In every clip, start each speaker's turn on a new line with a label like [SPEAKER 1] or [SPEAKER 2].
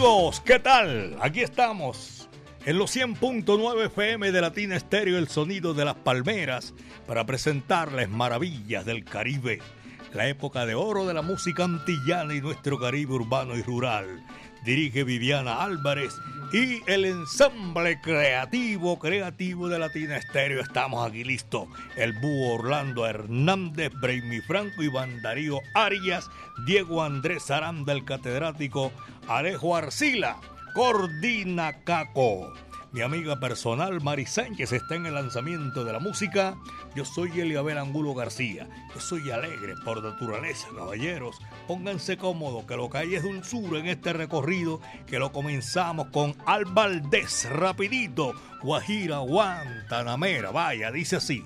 [SPEAKER 1] Amigos, ¿qué tal? Aquí estamos en los 100.9 FM de Latina Estéreo, el sonido de las palmeras, para presentarles maravillas del Caribe, la época de oro de la música antillana y nuestro Caribe urbano y rural. Dirige Viviana Álvarez y el ensamble creativo, creativo de Latina Estéreo. Estamos aquí listos. El búho Orlando Hernández, Braimi Franco, Iván Darío Arias, Diego Andrés Aranda, el catedrático Alejo Arcila, Cordina Caco. Mi amiga personal Mari Sánchez está en el lanzamiento de la música. Yo soy Eliabel Angulo García. Yo soy alegre por naturaleza, caballeros. Pónganse cómodos, que lo que hay es dulzura en este recorrido, que lo comenzamos con Albaldez, rapidito. Guajira, Guantanamera, vaya, dice así.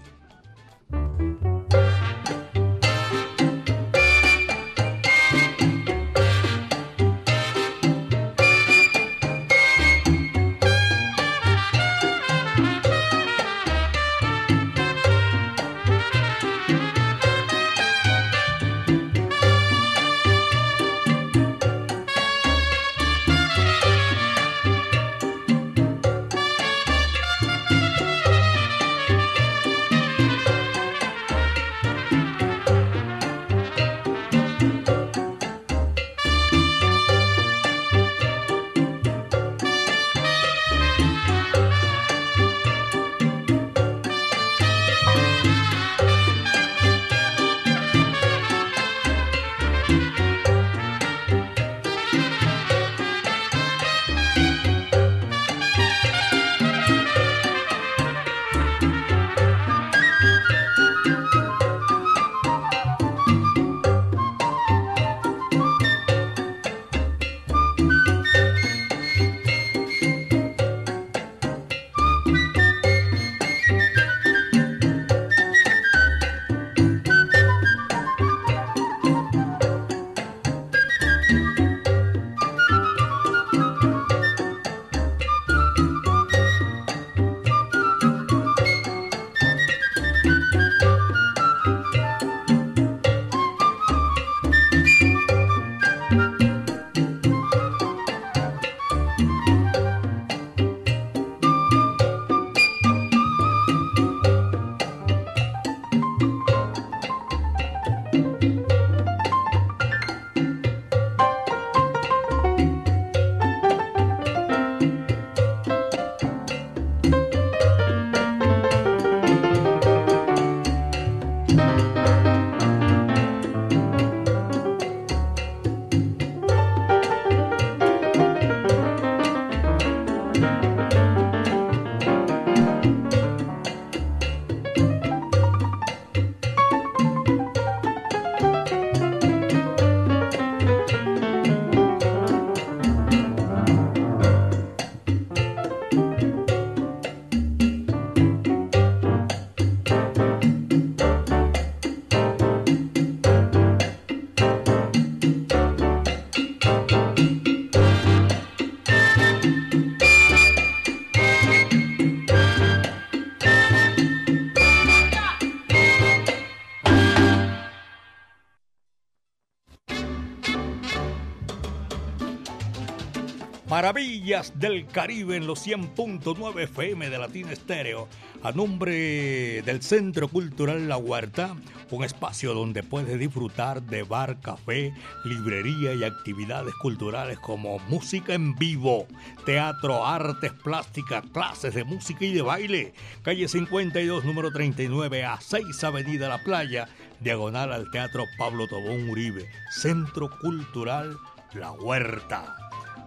[SPEAKER 1] Del Caribe en los 100.9 FM de Latina Estéreo, a nombre del Centro Cultural La Huerta, un espacio donde puedes disfrutar de bar, café, librería y actividades culturales como música en vivo, teatro, artes plásticas, clases de música y de baile. Calle 52, número 39 a 6 Avenida La Playa, diagonal al Teatro Pablo Tobón Uribe, Centro Cultural La Huerta.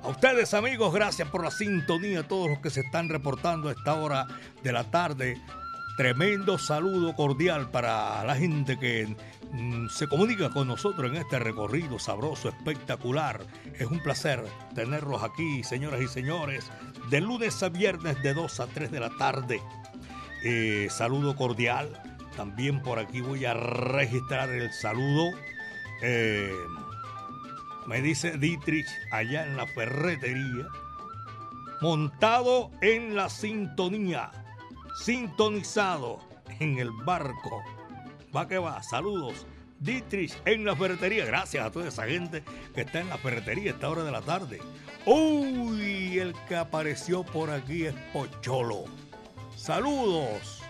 [SPEAKER 1] A ustedes amigos, gracias por la sintonía, a todos los que se están reportando a esta hora de la tarde. Tremendo saludo cordial para la gente que mm, se comunica con nosotros en este recorrido sabroso, espectacular. Es un placer tenerlos aquí, señoras y señores, de lunes a viernes de 2 a 3 de la tarde. Eh, saludo cordial. También por aquí voy a registrar el saludo. Eh, me dice Dietrich allá en la ferretería, montado en la sintonía, sintonizado en el barco. Va que va, saludos. Dietrich en la ferretería. Gracias a toda esa gente que está en la ferretería a esta hora de la tarde. Uy, el que apareció por aquí es Pocholo. Saludos.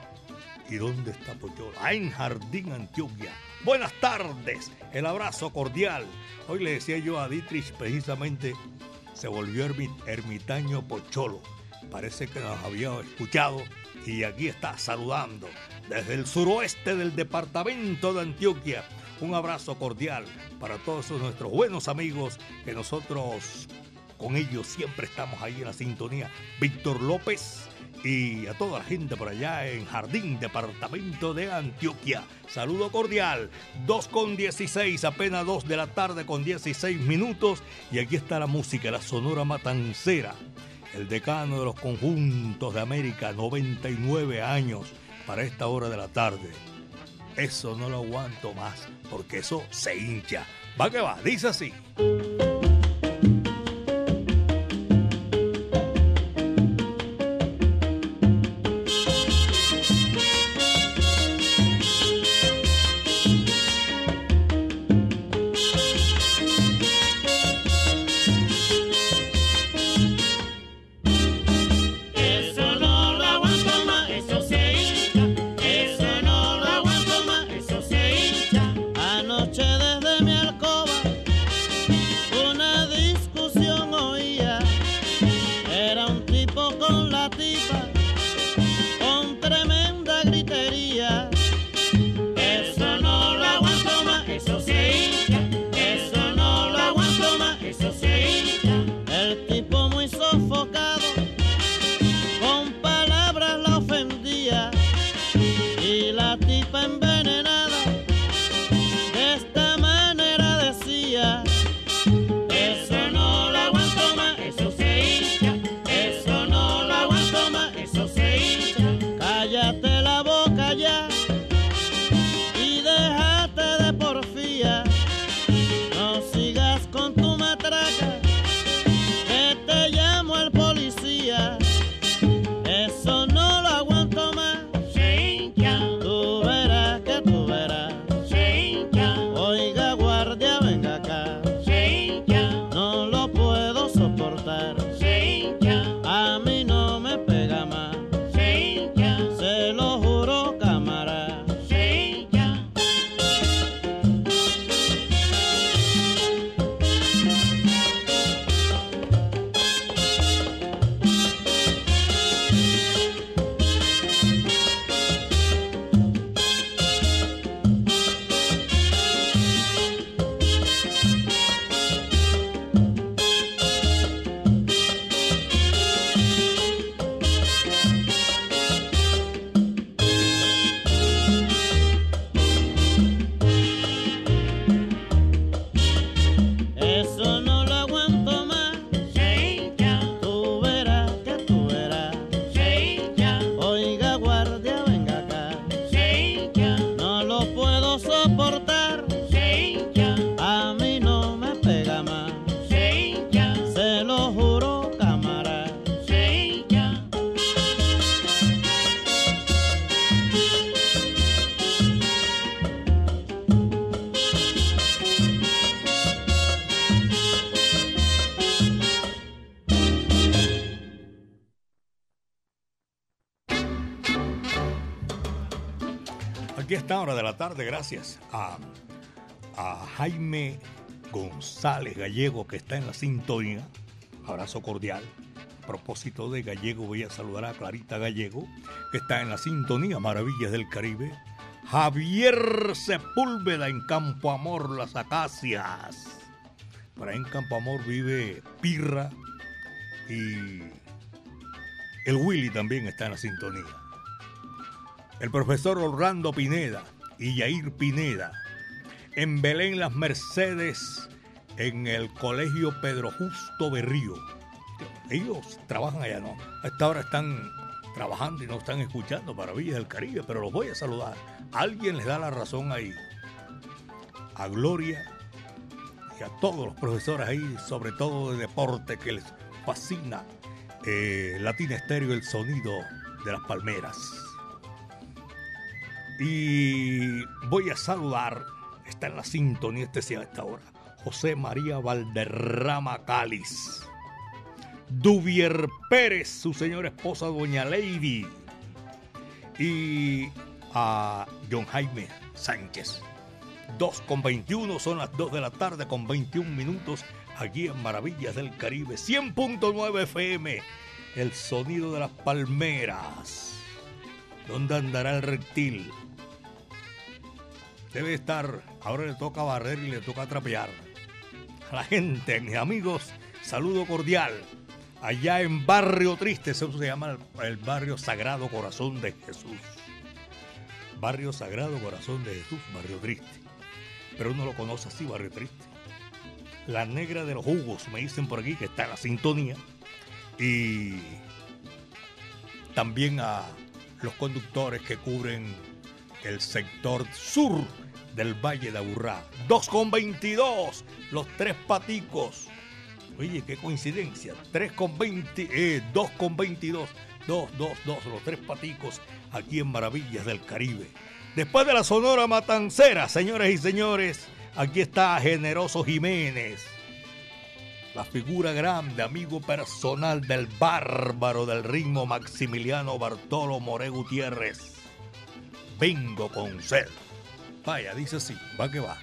[SPEAKER 1] ¿Y dónde está Pocholo? Ah, en Jardín, Antioquia. Buenas tardes. El abrazo cordial. Hoy le decía yo a Dietrich precisamente, se volvió ermitaño Pocholo. Parece que nos había escuchado y aquí está saludando desde el suroeste del departamento de Antioquia. Un abrazo cordial para todos nuestros buenos amigos que nosotros con ellos siempre estamos ahí en la sintonía. Víctor López y a toda la gente por allá en Jardín, departamento de Antioquia. Saludo cordial. 2 con 16, apenas 2 de la tarde con 16 minutos. Y aquí está la música, la Sonora Matancera. El decano de los conjuntos de América, 99 años para esta hora de la tarde. Eso no lo aguanto más, porque eso se hincha. Va que va, dice así. Gracias a, Jaime González Gallego, que está en la sintonía. Abrazo cordial. A propósito de Gallego, voy a saludar a Clarita Gallego, que está en la sintonía Maravillas del Caribe. Javier Sepúlveda en Campo Amor, Las Acacias. Por ahí en Campo Amor vive Pirra y el Willy también está en la sintonía el profesor Orlando Pineda y Yair Pineda en Belén Las Mercedes, en el Colegio Pedro Justo Berrío. Ellos trabajan allá, ¿no? A esta hora están trabajando y no están escuchando Maravillas del Caribe, pero los voy a saludar. Alguien les da la razón ahí. A Gloria y a todos los profesores ahí, sobre todo de deporte, que les fascina eh, Latina Estéreo, el sonido de las palmeras. Y voy a saludar, está en la sintonía este a esta hora, José María Valderrama Cáliz. Duvier Pérez, su señora esposa Doña Lady. Y a John Jaime Sánchez. 2 con 21, son las 2 de la tarde con 21 minutos aquí en Maravillas del Caribe. 100.9 FM, el sonido de las palmeras. ¿Dónde andará el reptil? Debe estar, ahora le toca barrer y le toca trapear. A la gente, mis amigos, saludo cordial allá en Barrio Triste, eso se llama el, Barrio Sagrado Corazón de Jesús. Barrio Sagrado Corazón de Jesús, Barrio Triste. Pero uno lo conoce así, Barrio Triste. La negra de los jugos, me dicen por aquí, que está la sintonía. Y también a los conductores que cubren el sector sur del Valle de Aburrá. 2 con 22, los tres paticos Oye, qué coincidencia. 3 con 20, eh, 2 con 22. 2, 2, 2, los tres paticos aquí en Maravillas del Caribe. Después de la Sonora Matancera, señores y señores, aquí está Generoso Jiménez. La figura grande, amigo personal del bárbaro del ritmo Maximiliano Bartolo More Gutiérrez. Vengo con sed. Vaya, dice así, va que va.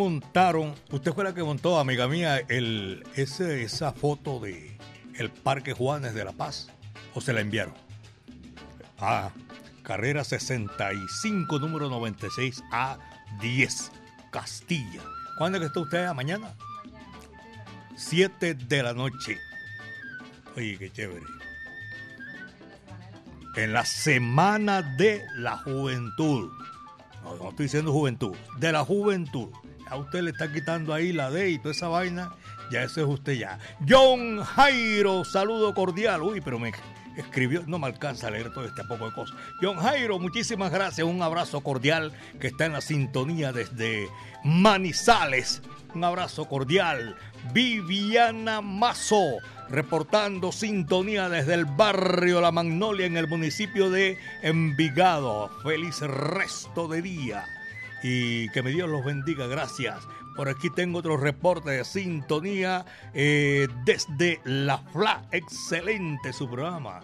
[SPEAKER 1] Montaron, usted fue la que montó, amiga mía, el, ese, esa foto de el Parque Juanes de La Paz, o se la enviaron. Ah, carrera 65, número 96 a 10, Castilla. ¿Cuándo es que está usted? ¿Mañana? 7 de la noche. Oye, qué chévere. En la Semana de la Juventud. No, no estoy diciendo juventud, de la juventud. A usted le está quitando ahí la D y toda esa vaina. Ya ese es usted ya. John Jairo, saludo cordial. Uy, pero me escribió, no me alcanza a leer todo este poco de cosas. John Jairo, muchísimas gracias. Un abrazo cordial que está en la sintonía desde Manizales. Un abrazo cordial. Viviana Mazo, reportando sintonía desde el barrio La Magnolia en el municipio de Envigado. Feliz resto de día y que me Dios los bendiga. Gracias. Por aquí tengo otro reporte de sintonía eh, desde La FLA. Excelente su programa.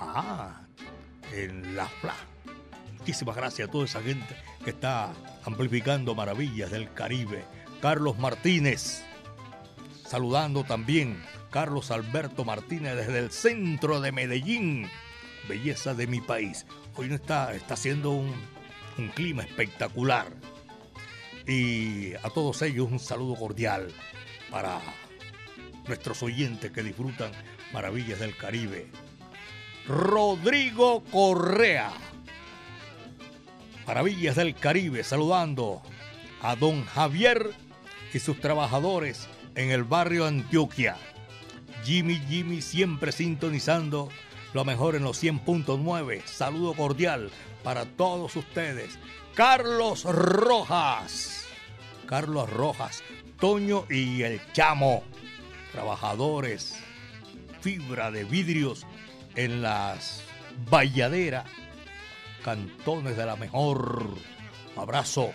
[SPEAKER 1] Ah, en La FLA. Muchísimas gracias a toda esa gente que está amplificando maravillas del Caribe. Carlos Martínez, saludando también. Carlos Alberto Martínez desde el centro de Medellín. Belleza de mi país. Hoy no está, está haciendo un, un clima espectacular. Y a todos ellos un saludo cordial para nuestros oyentes que disfrutan maravillas del Caribe. Rodrigo Correa. Maravillas del Caribe, saludando a don Javier y sus trabajadores en el barrio Antioquia. Jimmy Jimmy siempre sintonizando lo mejor en los 100.9. Saludo cordial para todos ustedes. Carlos Rojas. Carlos Rojas, Toño y el Chamo. Trabajadores, fibra de vidrios en las valladeras, cantones de la mejor. Abrazo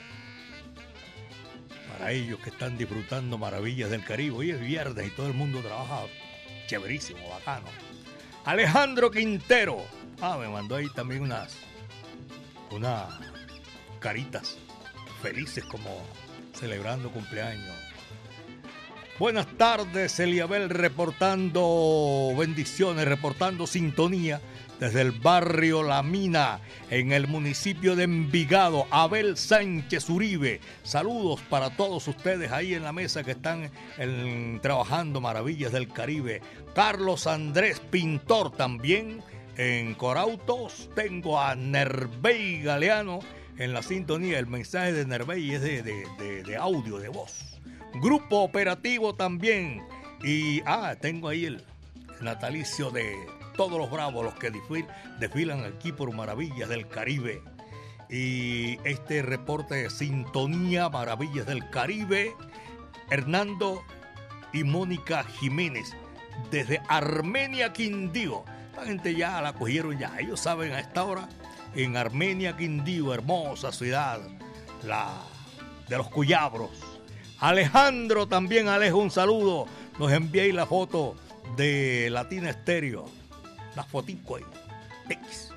[SPEAKER 1] para ellos que están disfrutando maravillas del Caribe. Hoy es viernes y todo el mundo trabaja chéverísimo, bacano. Alejandro Quintero. Ah, me mandó ahí también unas, unas caritas felices como celebrando cumpleaños. Buenas tardes, Eliabel, reportando bendiciones, reportando sintonía desde el barrio La Mina, en el municipio de Envigado. Abel Sánchez Uribe, saludos para todos ustedes ahí en la mesa que están trabajando Maravillas del Caribe. Carlos Andrés Pintor también en Corautos. Tengo a Nervey Galeano en la sintonía. El mensaje de Nervey es de, de, de, de audio, de voz. Grupo operativo también. Y, ah, tengo ahí el natalicio de todos los bravos, los que desfilan aquí por Maravillas del Caribe. Y este reporte de Sintonía Maravillas del Caribe, Hernando y Mónica Jiménez, desde Armenia, Quindío. La gente ya la cogieron ya, ellos saben a esta hora, en Armenia, Quindío, hermosa ciudad, la de los Cuyabros. Alejandro también, Alejo, un saludo. Nos enviéis la foto de Latina Estéreo la fotico ahí. X.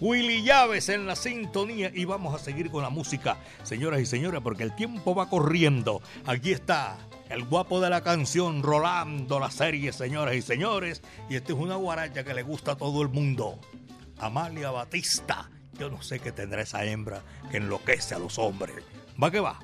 [SPEAKER 1] Willy Llaves en la sintonía y vamos a seguir con la música, señoras y señores, porque el tiempo va corriendo. Aquí está el guapo de la canción rolando la serie, señoras y señores, y esta es una guaracha que le gusta a todo el mundo. Amalia Batista. Yo no sé qué tendrá esa hembra que enloquece a los hombres. Va que va.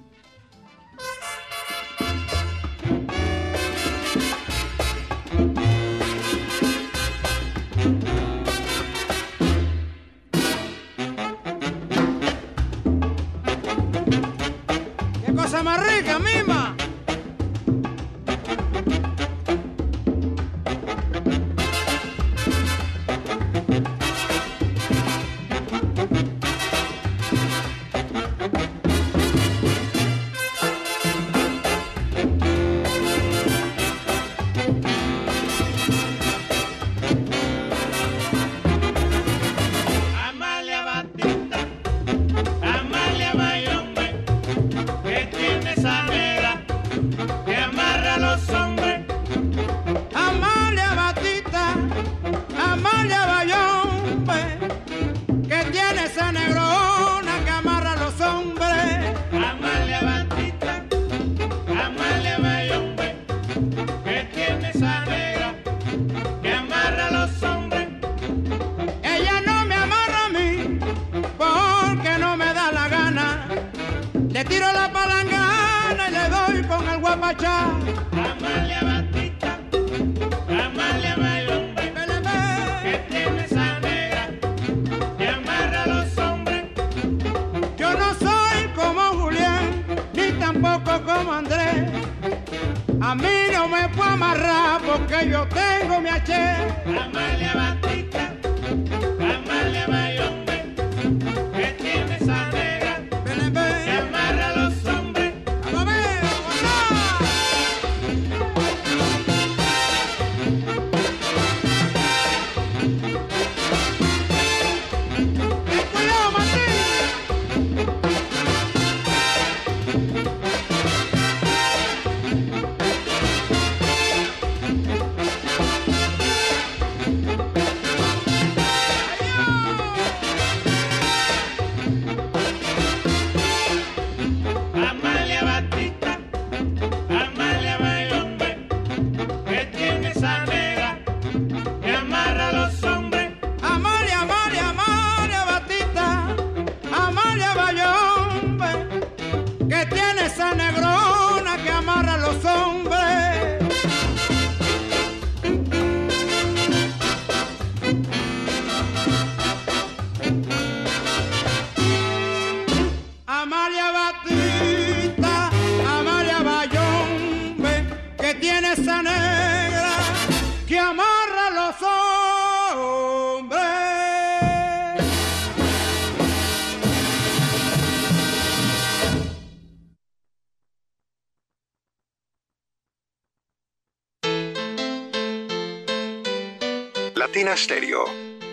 [SPEAKER 2] Latina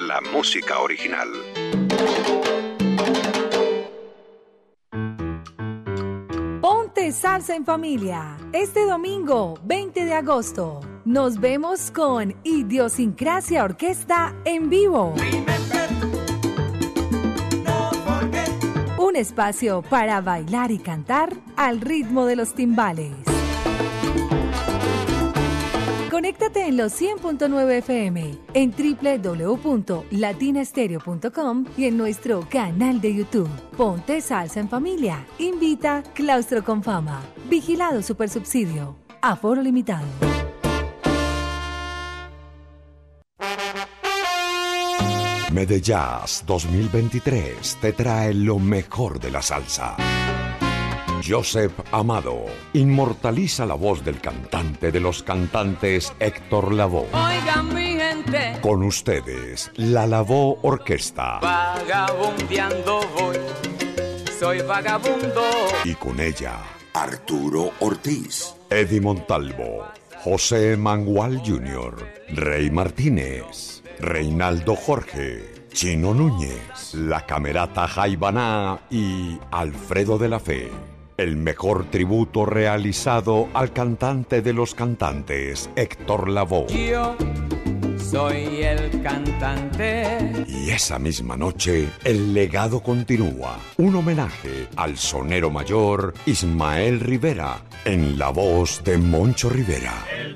[SPEAKER 2] la música original.
[SPEAKER 3] Ponte salsa en familia. Este domingo, 20 de agosto, nos vemos con Idiosincrasia Orquesta en vivo. Un espacio para bailar y cantar al ritmo de los timbales. Conéctate en los 100.9 FM, en www.latinastereo.com y en nuestro canal de YouTube. Ponte salsa en familia. Invita Claustro con Fama. Vigilado Supersubsidio. Aforo limitado.
[SPEAKER 4] Medellas 2023 te trae lo mejor de la salsa. Joseph Amado inmortaliza la voz del cantante de los cantantes Héctor Lavoe.
[SPEAKER 5] Oigan mi gente,
[SPEAKER 4] Con ustedes, la Lavoe Orquesta.
[SPEAKER 5] vagabundeando voy, soy vagabundo.
[SPEAKER 4] Y con ella, Arturo Ortiz, Eddie Montalvo, José Mangual Jr., Rey Martínez, Reinaldo Jorge, Chino Núñez, la Camerata Jaibaná y Alfredo de la Fe. El mejor tributo realizado al cantante de los cantantes, Héctor Lavoe.
[SPEAKER 5] Yo soy el cantante.
[SPEAKER 4] Y esa misma noche, el legado continúa. Un homenaje al sonero mayor Ismael Rivera, en la voz de Moncho Rivera.
[SPEAKER 6] El.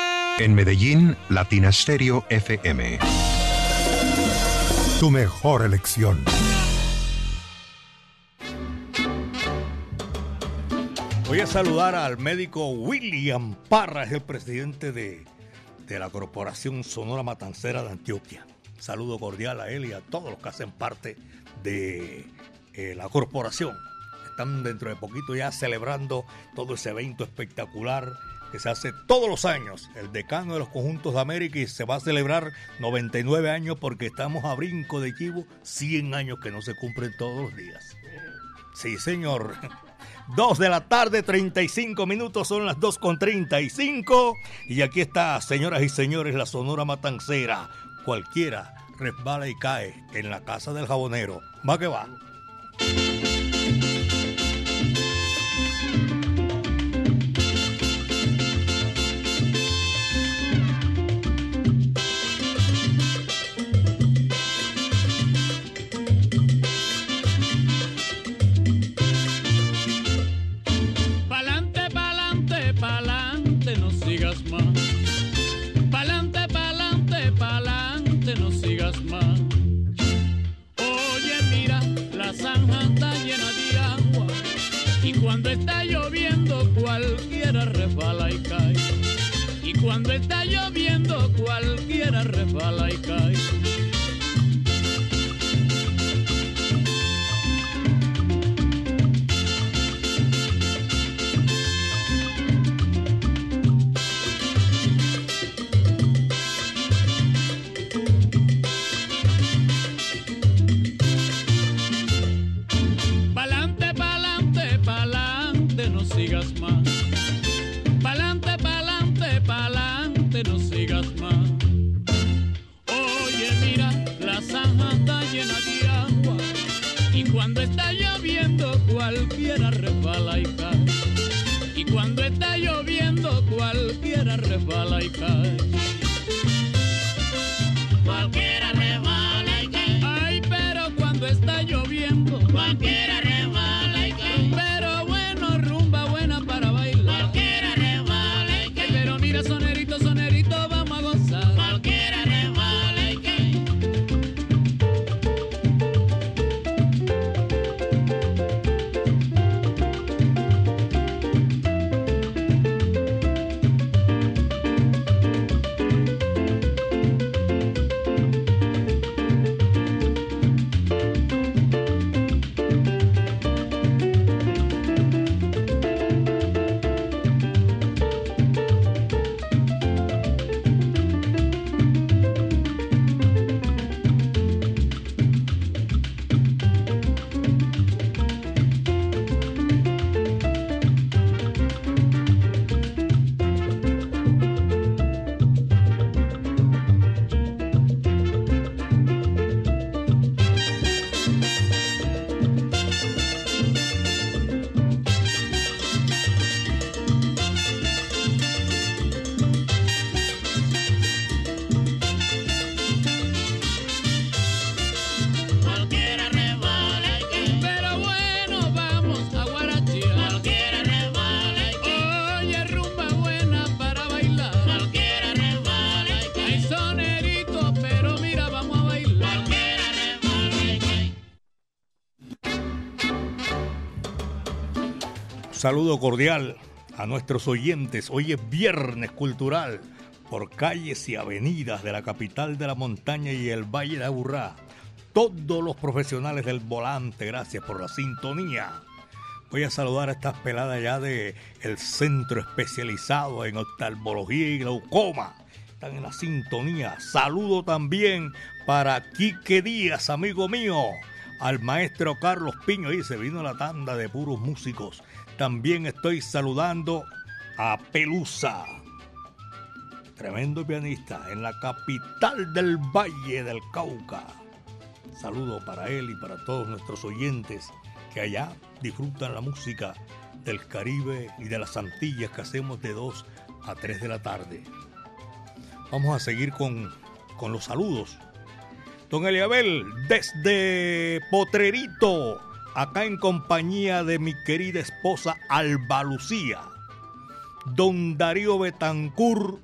[SPEAKER 7] En Medellín, Latina Stereo FM. Tu mejor elección.
[SPEAKER 1] Voy a saludar al médico William Parra, es el presidente de, de la Corporación Sonora Matancera de Antioquia. Saludo cordial a él y a todos los que hacen parte de eh, la corporación. Están dentro de poquito ya celebrando todo ese evento espectacular que se hace todos los años, el decano de los conjuntos de América y se va a celebrar 99 años porque estamos a brinco de chivo, 100 años que no se cumplen todos los días. Sí, señor. 2 de la tarde, 35 minutos, son las 2 con 35. Y aquí está, señoras y señores, la Sonora Matancera. Cualquiera resbala y cae en la casa del jabonero. Va que va. Saludo cordial a nuestros oyentes. Hoy es viernes cultural por calles y avenidas de la capital de la montaña y el Valle de Aburrá. Todos los profesionales del volante, gracias por la sintonía. Voy a saludar a estas peladas ya de el centro especializado en oftalmología y glaucoma. Están en la sintonía. Saludo también para Quique Díaz, amigo mío. Al maestro Carlos Piño, y se vino la tanda de puros músicos también estoy saludando a Pelusa, tremendo pianista en la capital del Valle del Cauca. Saludo para él y para todos nuestros oyentes que allá disfrutan la música del Caribe y de las Antillas que hacemos de 2 a 3 de la tarde. Vamos a seguir con, con los saludos. Don Eliabel, desde Potrerito, acá en compañía de mi querida esposa Alba Lucía, don Darío Betancur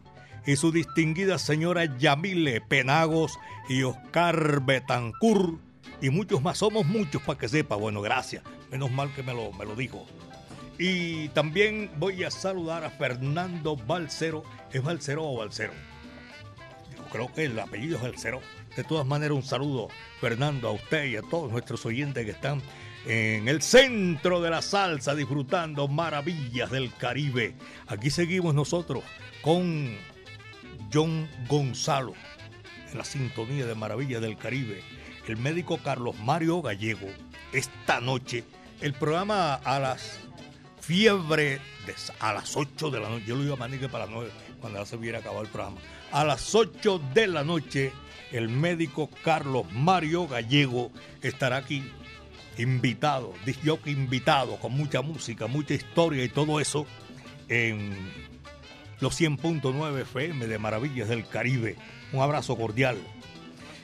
[SPEAKER 1] y su distinguida señora Yamile Penagos y Oscar Betancur y muchos más, somos muchos para que sepa, bueno, gracias, menos mal que me lo, me lo dijo. Y también voy a saludar a Fernando Balcero, ¿es Balcero o Balcero? creo que el apellido es Balcero. De todas maneras, un saludo, Fernando, a usted y a todos nuestros oyentes que están en el centro de la salsa disfrutando maravillas del Caribe. Aquí seguimos nosotros con John Gonzalo en la sintonía de Maravillas del Caribe. El médico Carlos Mario Gallego. Esta noche, el programa a las fiebre a las 8 de la noche. Yo lo iba a mandar para las 9 cuando ya se hubiera acabado el programa. A las 8 de la noche, el médico Carlos Mario Gallego estará aquí invitado, que invitado, con mucha música, mucha historia y todo eso en los 100.9 FM de Maravillas del Caribe. Un abrazo cordial.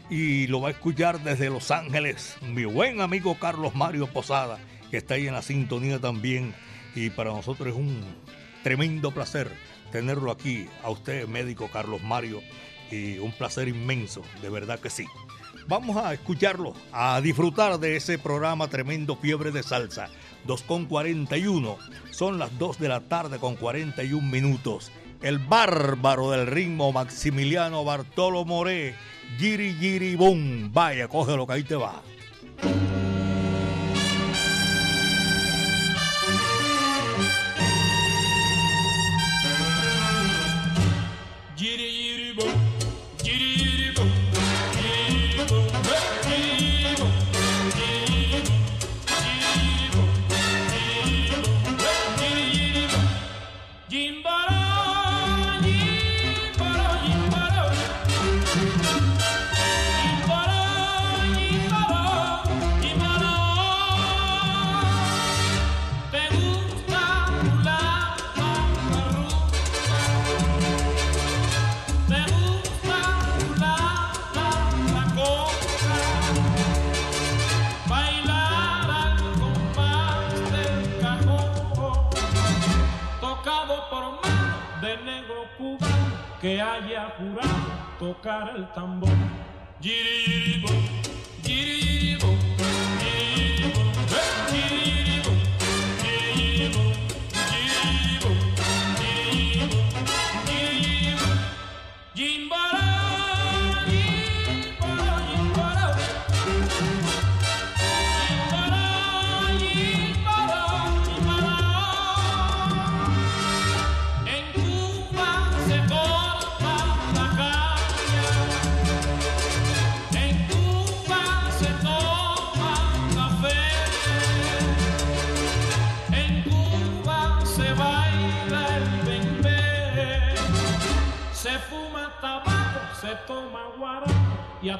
[SPEAKER 1] Y lo va a escuchar desde Los Ángeles mi buen amigo Carlos Mario Posada, que está ahí en la sintonía también. Y para nosotros es un tremendo placer tenerlo aquí, a usted, médico Carlos Mario, y un placer inmenso, de verdad que sí. Vamos a escucharlo, a disfrutar de ese programa tremendo Fiebre de Salsa. 2.41, son las 2 de la tarde con 41 minutos. El bárbaro del ritmo Maximiliano Bartolo Moré, Giri Giri Boom. Vaya, cógelo que ahí te va.
[SPEAKER 8] Tocar el tambor. Giribo, giribo,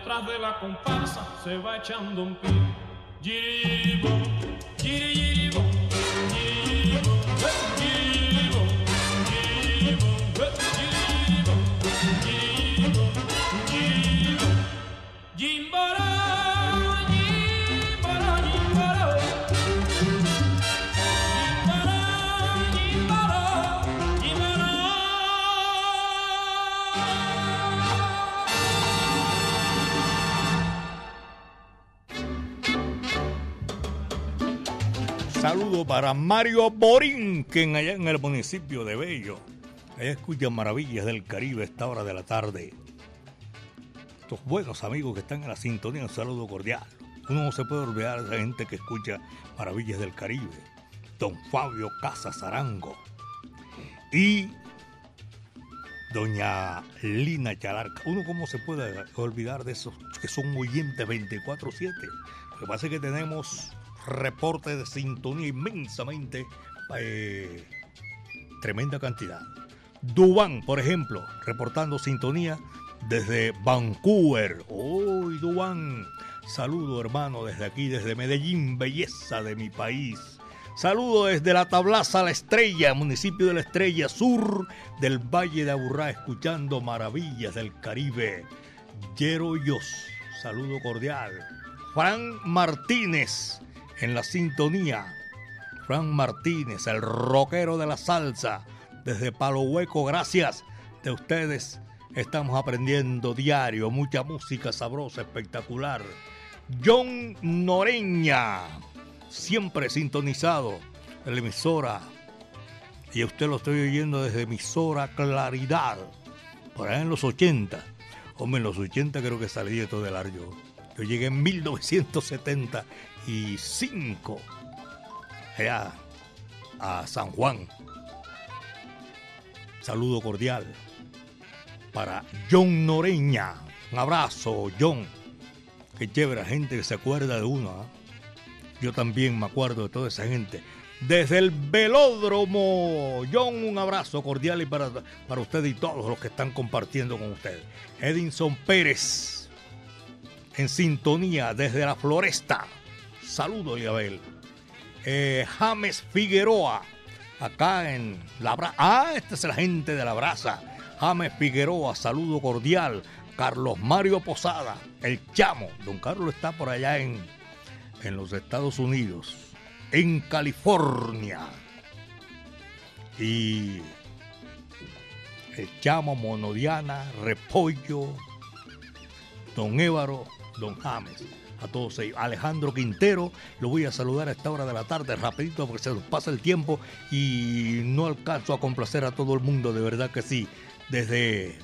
[SPEAKER 8] atrás de la comparsa se va echando un pie. Giribo, giribo, giribo.
[SPEAKER 1] Para Mario Borinquen allá en el municipio de Bello. Allá escuchan maravillas del Caribe a esta hora de la tarde. Estos buenos amigos que están en la sintonía, un saludo cordial. Uno no se puede olvidar de esa gente que escucha maravillas del Caribe. Don Fabio Casas Arango. Y doña Lina Chalarca. Uno cómo se puede olvidar de esos que son oyentes 24/7. Lo que pasa es que tenemos reporte de sintonía inmensamente eh, tremenda cantidad. Dubán, por ejemplo, reportando sintonía desde Vancouver. ¡Uy, Dubán! Saludo, hermano, desde aquí, desde Medellín, belleza de mi país. Saludo desde la Tablaza La Estrella, municipio de la Estrella Sur del Valle de Aburrá, escuchando maravillas del Caribe. Yeroyos, saludo cordial. Fran Martínez, en la sintonía. Fran Martínez, el rockero de la salsa, desde Palo Hueco, gracias de ustedes. Estamos aprendiendo diario, mucha música sabrosa, espectacular. John Noreña, siempre sintonizado en la emisora. Y usted lo estoy oyendo desde emisora Claridad, por allá en los 80. Hombre, en los 80 creo que salí de todo el arjo. Yo llegué en 1975 allá a San Juan. Saludo cordial para John Noreña. Un abrazo, John. Qué chévere, gente que se acuerda de uno. ¿ah? Yo también me acuerdo de toda esa gente. Desde el velódromo, John, un abrazo cordial y para, para usted y todos los que están compartiendo con usted. Edinson Pérez, en sintonía desde la floresta. Saludo, Yabel. Eh, James Figueroa, acá en La Brasa. Ah, esta es la gente de La Brasa. James Figueroa, saludo cordial. Carlos Mario Posada, el chamo. Don Carlos está por allá en, en los Estados Unidos, en California. Y el chamo Monodiana, Repollo, Don Évaro, don James, a todos ellos. Alejandro Quintero, lo voy a saludar a esta hora de la tarde, rapidito, porque se nos pasa el tiempo y no alcanzo a complacer a todo el mundo, de verdad que sí. Desde,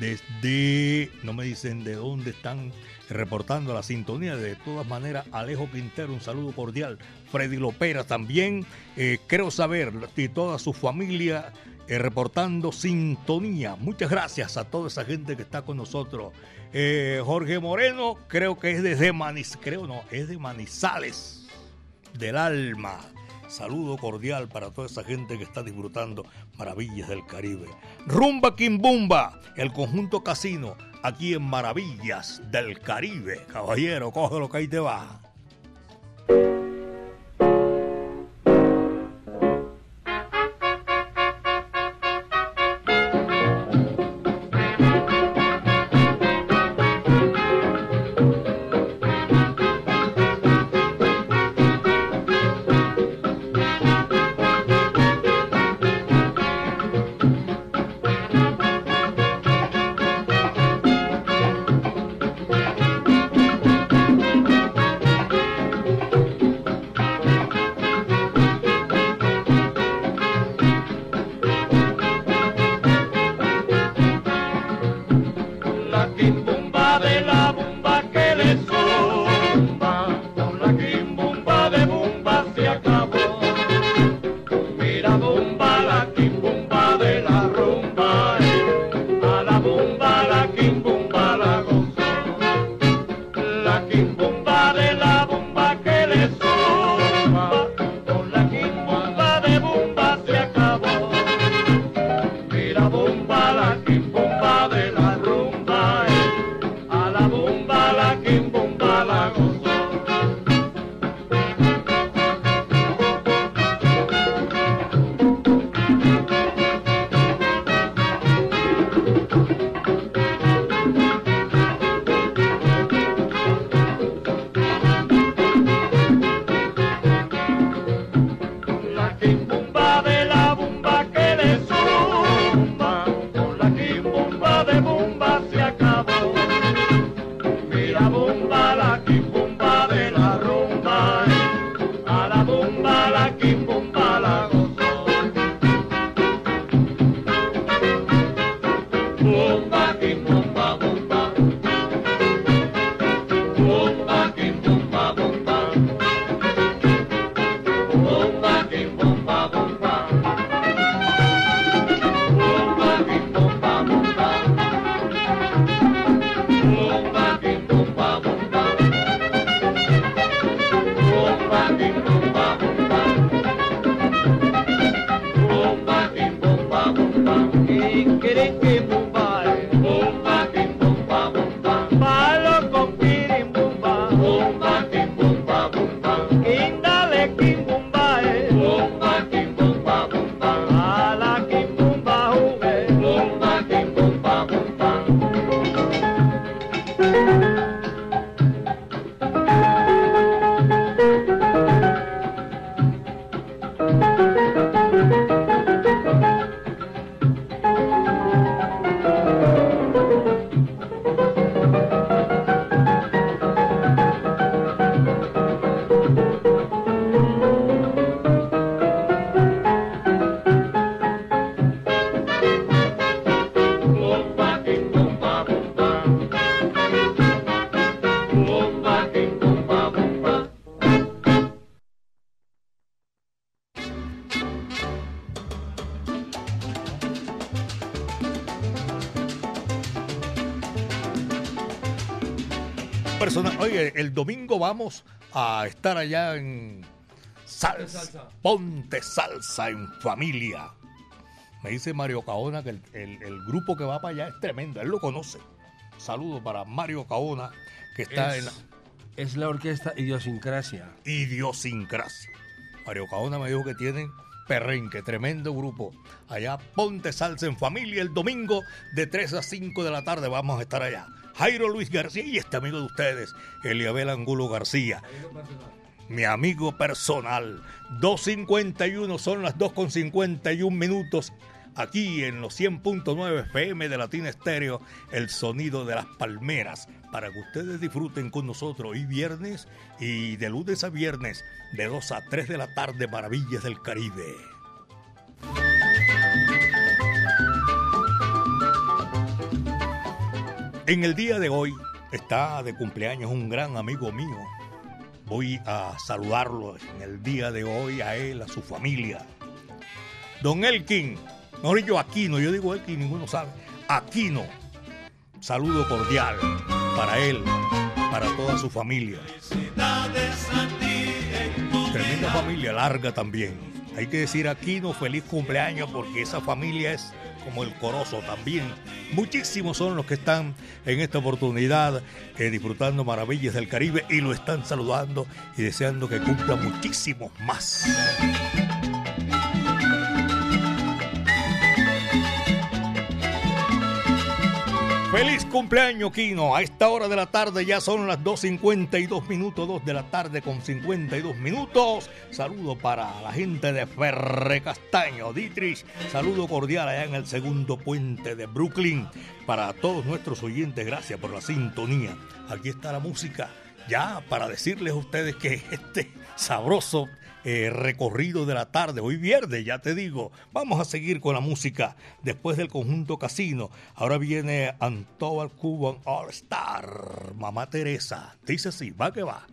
[SPEAKER 1] desde, no me dicen de dónde están reportando la sintonía. De todas maneras, Alejo Quintero, un saludo cordial. Freddy Lopera también, eh, creo saber, y toda su familia eh, reportando sintonía. Muchas gracias a toda esa gente que está con nosotros. Eh, Jorge Moreno, creo que es desde Manizales, creo no, es de Manizales, del alma. Saludo cordial para toda esa gente que está disfrutando maravillas del Caribe. Rumba Kimbumba, el conjunto casino, aquí en Maravillas del Caribe. Caballero, coge lo que ahí te va. Vamos a estar allá en Salsa. Ponte salsa en familia. Me dice Mario Caona que el, grupo que va para allá es tremendo. Él lo conoce. Saludo para Mario Caona, que está
[SPEAKER 9] es,
[SPEAKER 1] en.
[SPEAKER 9] Es la orquesta Idiosincrasia.
[SPEAKER 1] Idiosincrasia. Mario Caona me dijo que tienen perrenque, tremendo grupo. Allá Ponte Salsa en Familia el domingo de 3 a 5 de la tarde vamos a estar allá. Jairo Luis García y este amigo de ustedes, Eliabel Angulo García. Mi amigo personal. 2.51 son las 2.51 minutos aquí en los 100.9 FM de Latina Estéreo, el sonido de las palmeras, para que ustedes disfruten con nosotros hoy viernes y de lunes a viernes, de 2 a 3 de la tarde, Maravillas del Caribe. En el día de hoy está de cumpleaños un gran amigo mío. Voy a saludarlo en el día de hoy a él, a su familia. Don Elkin, no yo Aquino, yo digo Elkin, ninguno sabe. Aquino, saludo cordial para él, para toda su familia. Tremenda familia, larga también. Hay que decir Aquino feliz cumpleaños porque esa familia es como el Corozo también. Muchísimos son los que están en esta oportunidad eh, disfrutando maravillas del Caribe y lo están saludando y deseando que cumpla muchísimos más. Feliz cumpleaños, Kino. A esta hora de la tarde ya son las 2.52 minutos, 2 de la tarde con 52 minutos. Saludo para la gente de Ferre Castaño, Dietrich. Saludo cordial allá en el segundo puente de Brooklyn. Para todos nuestros oyentes, gracias por la sintonía. Aquí está la música. Ya para decirles a ustedes que este sabroso eh, recorrido de la tarde, hoy viernes, ya te digo. Vamos a seguir con la música después del conjunto casino. Ahora viene Antobal Cuban All Star, Mamá Teresa. Dice así, va que va.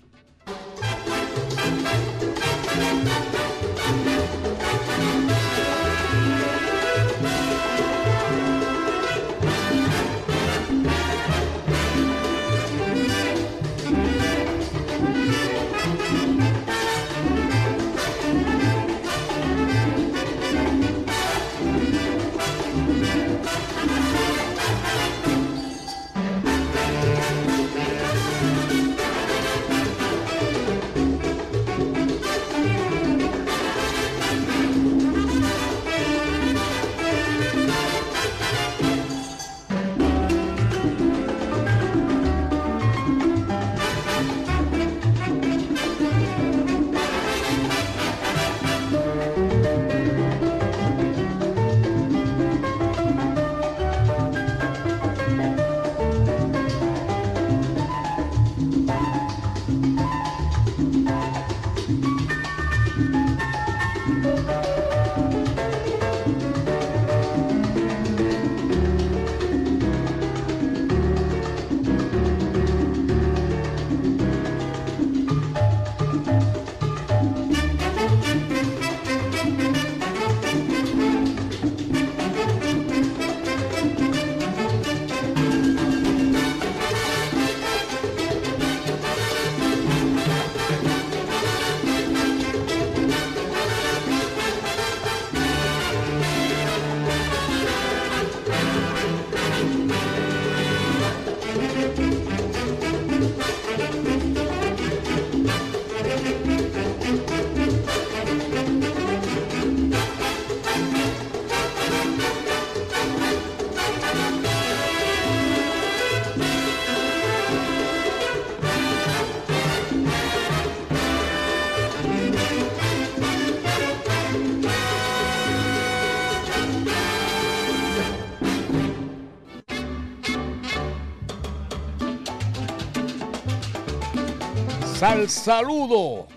[SPEAKER 1] Sal Saludo.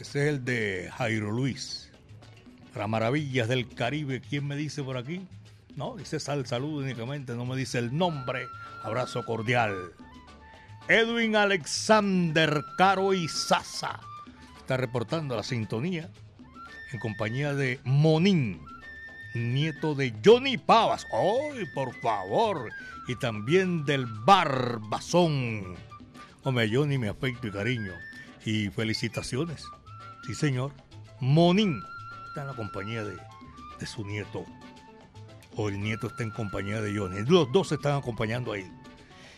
[SPEAKER 1] Ese es el de Jairo Luis. Para Maravillas del Caribe, ¿quién me dice por aquí? No, dice Sal Saludo únicamente, no me dice el nombre. Abrazo cordial. Edwin Alexander Caro y Sasa está reportando la sintonía en compañía de Monín, nieto de Johnny Pavas. ¡Ay, por favor! Y también del Barbazón. Hombre, Johnny, mi afecto y cariño y felicitaciones. Sí, señor. Monín está en la compañía de, de su nieto. O el nieto está en compañía de Johnny. Los dos se están acompañando ahí.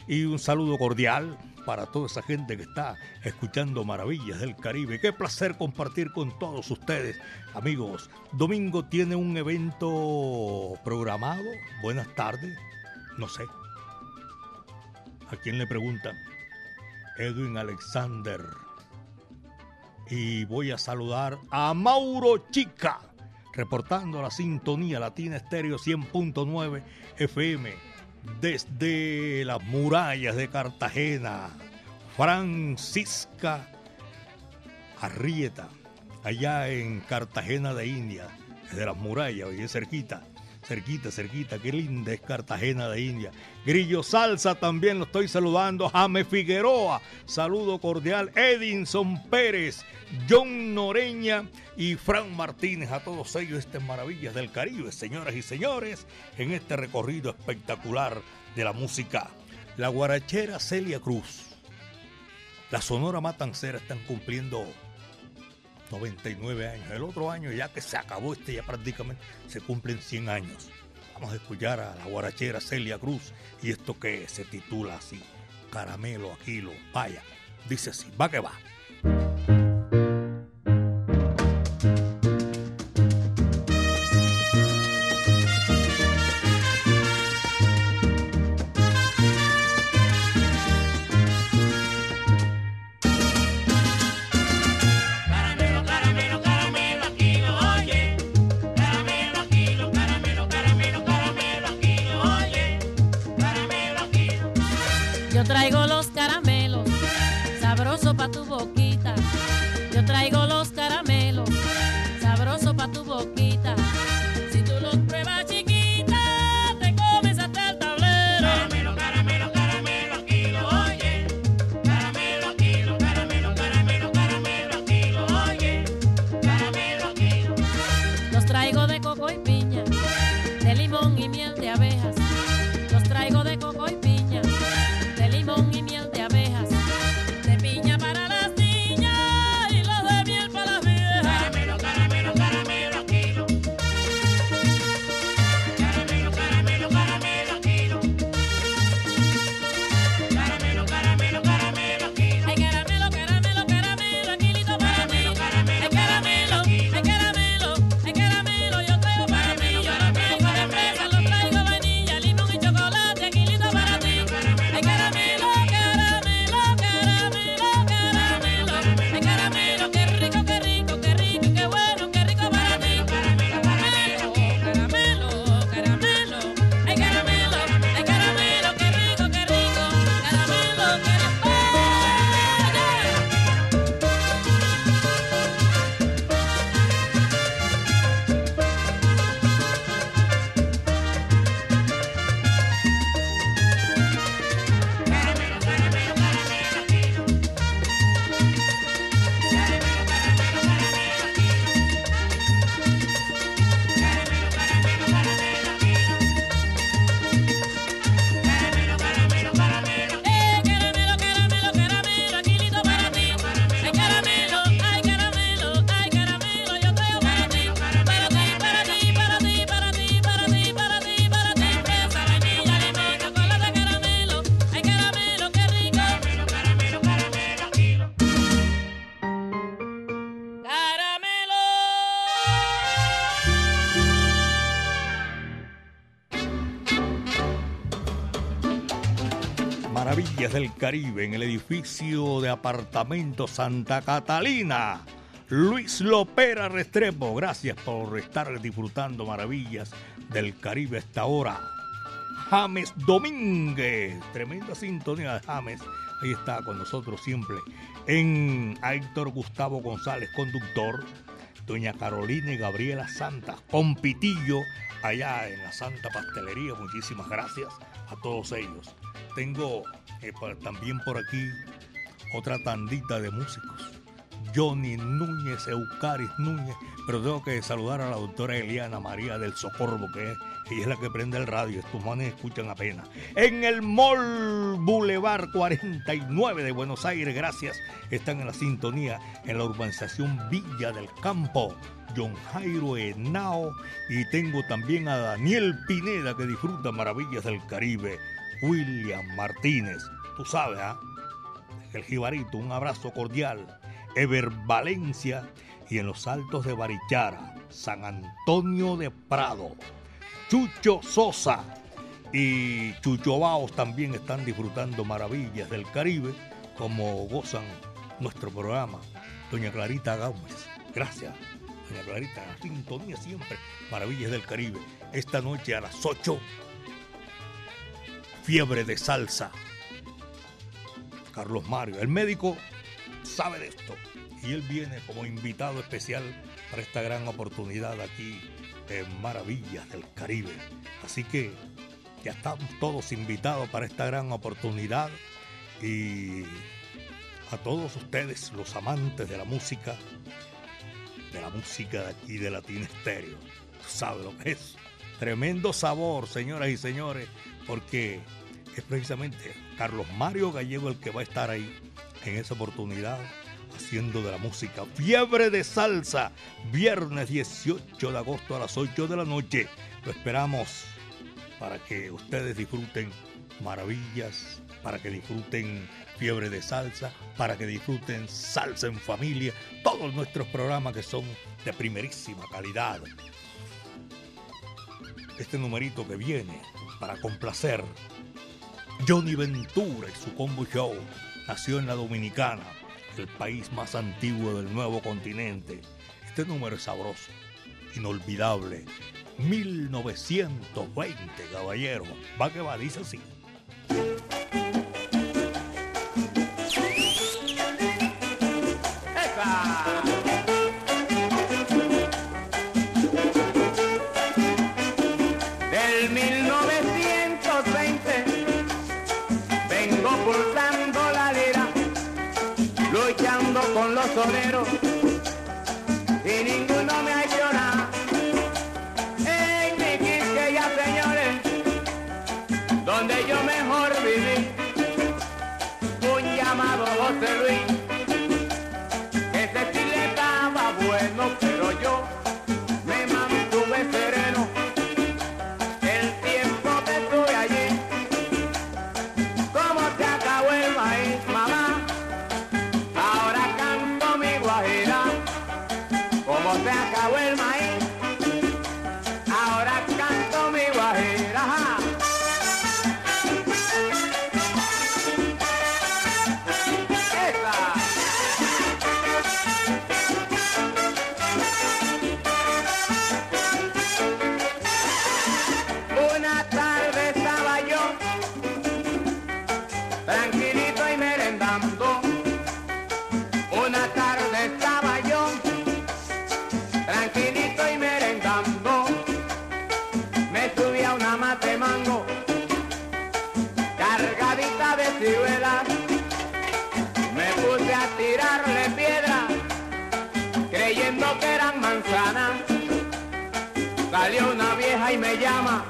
[SPEAKER 1] Y un saludo cordial para toda esa gente que está escuchando Maravillas del Caribe. Qué placer compartir con todos ustedes. Amigos, domingo tiene un evento programado. Buenas tardes. No sé. ¿A quién le preguntan? Edwin Alexander y voy a saludar a Mauro Chica. reportando la sintonía Latina Estéreo 100.9 FM desde las murallas de Cartagena. Francisca Arrieta, allá en Cartagena de India, desde las murallas, oye, cerquita, cerquita, cerquita, qué linda es Cartagena de India. Grillo Salsa también lo estoy saludando, Jame Figueroa, saludo cordial, Edinson Pérez, John Noreña y Fran Martínez, a todos ellos estas maravillas del Caribe, señoras y señores, en este recorrido espectacular de la música. La guarachera Celia Cruz, la Sonora Matancera están cumpliendo 99 años. El otro año, ya que se acabó este, ya prácticamente se cumplen 100 años. Vamos a escuchar a la guarachera Celia Cruz y esto que se titula así, Caramelo Aquilo. Vaya, dice así, va que va. Del Caribe en el edificio de apartamentos Santa Catalina. Luis Lopera Restrepo, gracias por estar disfrutando maravillas del Caribe a esta hora. James Domínguez, tremenda sintonía de James, ahí está con nosotros siempre. En Héctor Gustavo González, conductor, doña Carolina y Gabriela Santas, con Pitillo, allá en la Santa Pastelería, muchísimas gracias a todos ellos. Tengo también por aquí otra tandita de músicos. Johnny Núñez, Eucaris Núñez, pero tengo que saludar a la doctora Eliana María del Socorro, que es, ella es la que prende el radio, estos manes escuchan apenas. En el Mall Boulevard 49 de Buenos Aires, gracias, están en la sintonía en la urbanización Villa del Campo. John Jairo Henao y tengo también a Daniel Pineda que disfruta maravillas del Caribe. William Martínez, tú sabes, ¿ah? El Jibarito, un abrazo cordial. Ever Valencia y en los Altos de Barichara, San Antonio de Prado. Chucho Sosa y Chucho Baos también están disfrutando maravillas del Caribe, como gozan nuestro programa. Doña Clarita Gómez, gracias. Doña Clarita, sintonía siempre. Maravillas del Caribe. Esta noche a las 8. Fiebre de salsa. Carlos Mario, el médico, sabe de esto. Y él viene como invitado especial para esta gran oportunidad aquí en Maravillas del Caribe. Así que ya estamos todos invitados para esta gran oportunidad y a todos ustedes, los amantes de la música, de la música de aquí de Latina Estéreo. ¿Sabe lo que es? Tremendo sabor, señoras y señores, porque es precisamente Carlos Mario Gallego el que va a estar ahí en esa oportunidad haciendo de la música Fiebre de Salsa, viernes 18 de agosto a las 8 de la noche. Lo esperamos para que ustedes disfruten maravillas, para que disfruten fiebre de salsa, para que disfruten salsa en familia, todos nuestros programas que son de primerísima calidad. Este numerito que viene para complacer Johnny Ventura y su combo show nació en la Dominicana, el país más antiguo del nuevo continente. Este número es sabroso, inolvidable. 1920, caballero. Va que va, dice así.
[SPEAKER 10] Llama.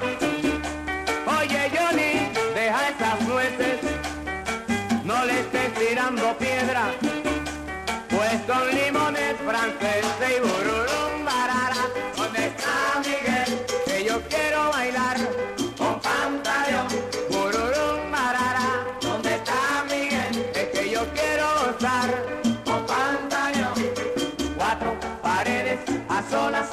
[SPEAKER 10] Oye Johnny, deja esas nueces, no le estés tirando piedra, pues son limones franceses y bururum barara. ¿Dónde está Miguel? Que yo quiero bailar con pantaleón. Bururum barara. ¿Dónde está Miguel? Es que yo quiero gozar con pantaleón. Cuatro paredes a solas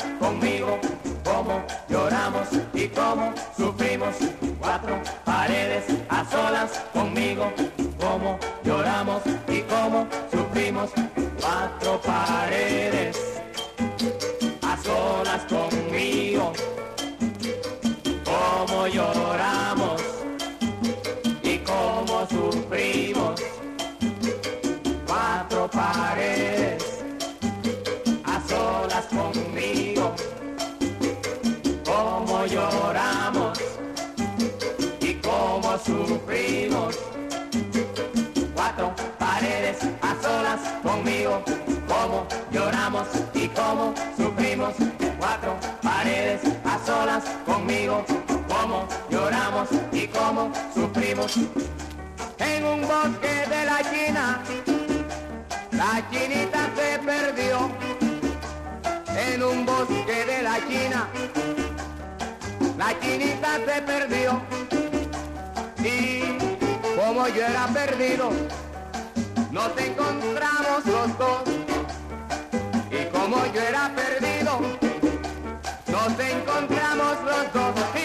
[SPEAKER 10] y como sufrimos. Cuatro paredes a solas conmigo, como lloramos y como sufrimos. Cuatro paredes a solas conmigo, como lloramos y como sufrimos. Sufrimos. Cuatro paredes a solas conmigo, como lloramos y como sufrimos. Cuatro paredes a solas conmigo, como lloramos y como sufrimos. En un bosque de la China, la chinita se perdió. En un bosque de la China, la chinita se perdió. Y como yo era perdido, nos encontramos los dos. Y como yo era perdido, nos encontramos los dos.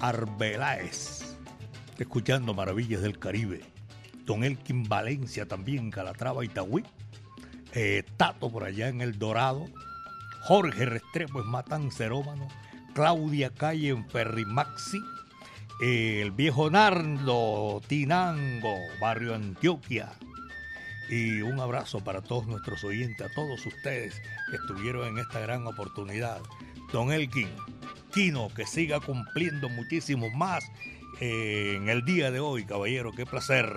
[SPEAKER 1] Arbeláez. Escuchando Maravillas del Caribe. Don Elkin Valencia también, Calatrava, Itagüí. Eh, Tato por allá en El Dorado. Jorge Restrepo en Matancerómano. Claudia Calle en Ferrimaxi. eh, el viejo Nardo Tinango, Barrio Antioquia. Y un abrazo para todos nuestros oyentes, a todos ustedes que estuvieron en esta gran oportunidad. Don Elkin, Que siga cumpliendo muchísimo más eh, en el día de hoy, caballero. Qué placer.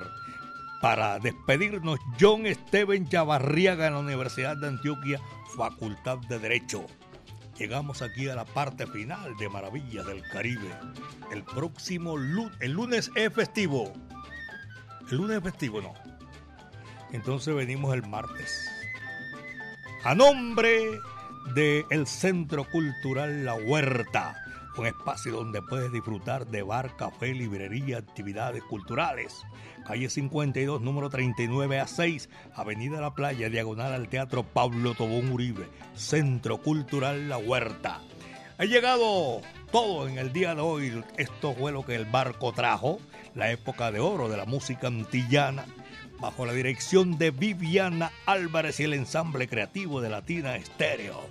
[SPEAKER 1] Para despedirnos, John Steven Chavarriaga en la Universidad de Antioquia, Facultad de Derecho. Llegamos aquí a la parte final de Maravillas del Caribe. El próximo lunes, el lunes es festivo. El lunes es festivo, no. Entonces venimos el martes. A nombre del Centro Cultural La Huerta, un espacio donde puedes disfrutar de bar, café, librería, actividades culturales. Calle 52, número 39 a 6, Avenida La Playa, diagonal al Teatro Pablo Tobón Uribe, Centro Cultural La Huerta. Ha llegado todo en el día de hoy. Esto fue lo que el barco trajo, la época de oro de la música antillana, bajo la dirección de Viviana Álvarez y el ensamble creativo de Latina Estéreo.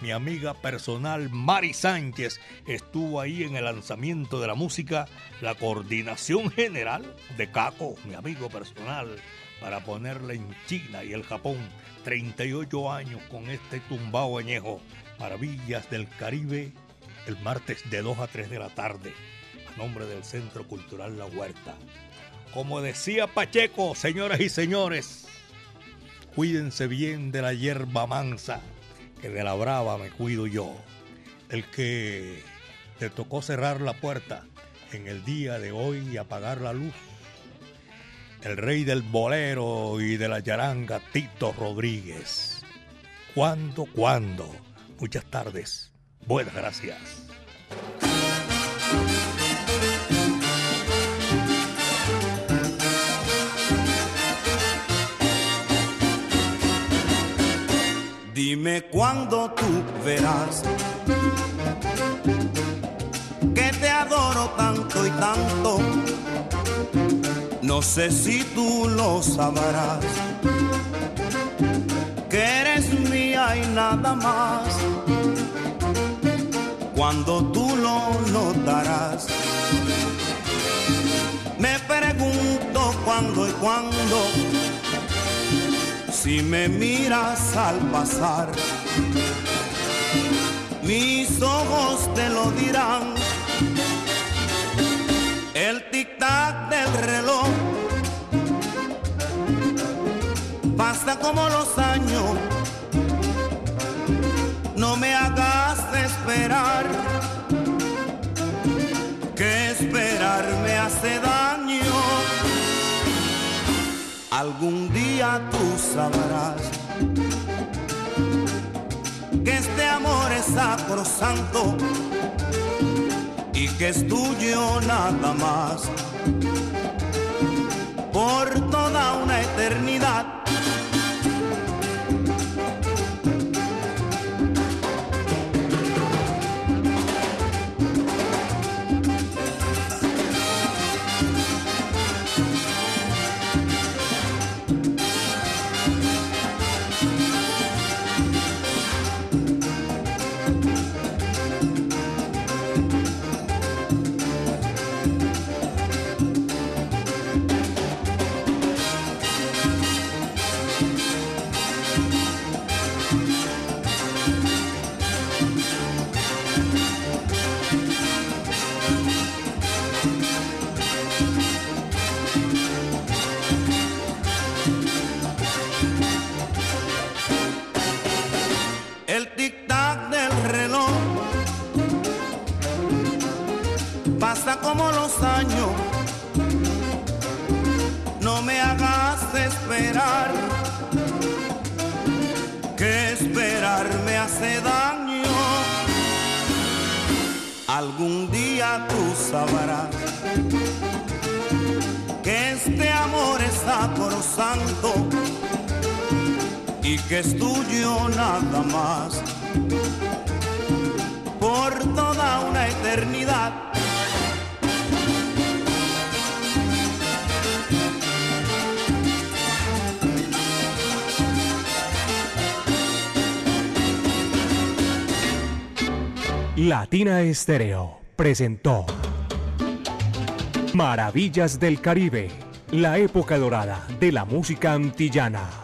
[SPEAKER 1] Mi amiga personal Mari Sánchez estuvo ahí en el lanzamiento de la música, la coordinación general de Caco, mi amigo personal, para ponerla en China y el Japón. 38 años con este tumbao añejo. Maravillas del Caribe, el martes de 2 a 3 de la tarde, a nombre del Centro Cultural La Huerta. Como decía Pacheco, señoras y señores, cuídense bien de la hierba mansa, que de la brava me cuido yo. El que te tocó cerrar la puerta en el día de hoy y apagar la luz. El rey del bolero y de la yaranga, Tito Rodríguez. ¿Cuándo, cuándo? Muchas tardes. Buenas gracias.
[SPEAKER 11] Dime cuándo tú verás que te adoro tanto y tanto. No sé si tú lo sabrás, que eres mía y nada más. Cuando tú lo notarás, me pregunto cuándo y cuándo si me miras al pasar, mis ojos te lo dirán. El tic-tac del reloj pasa como los años No me hagas esperar, que esperar me hace daño. Algún día tú sabrás que este amor es sacrosanto y que es tuyo nada más por toda una eternidad. Que es tuyo nada más por toda una eternidad.
[SPEAKER 12] Latina Estéreo presentó Maravillas del Caribe, la época dorada de la música antillana,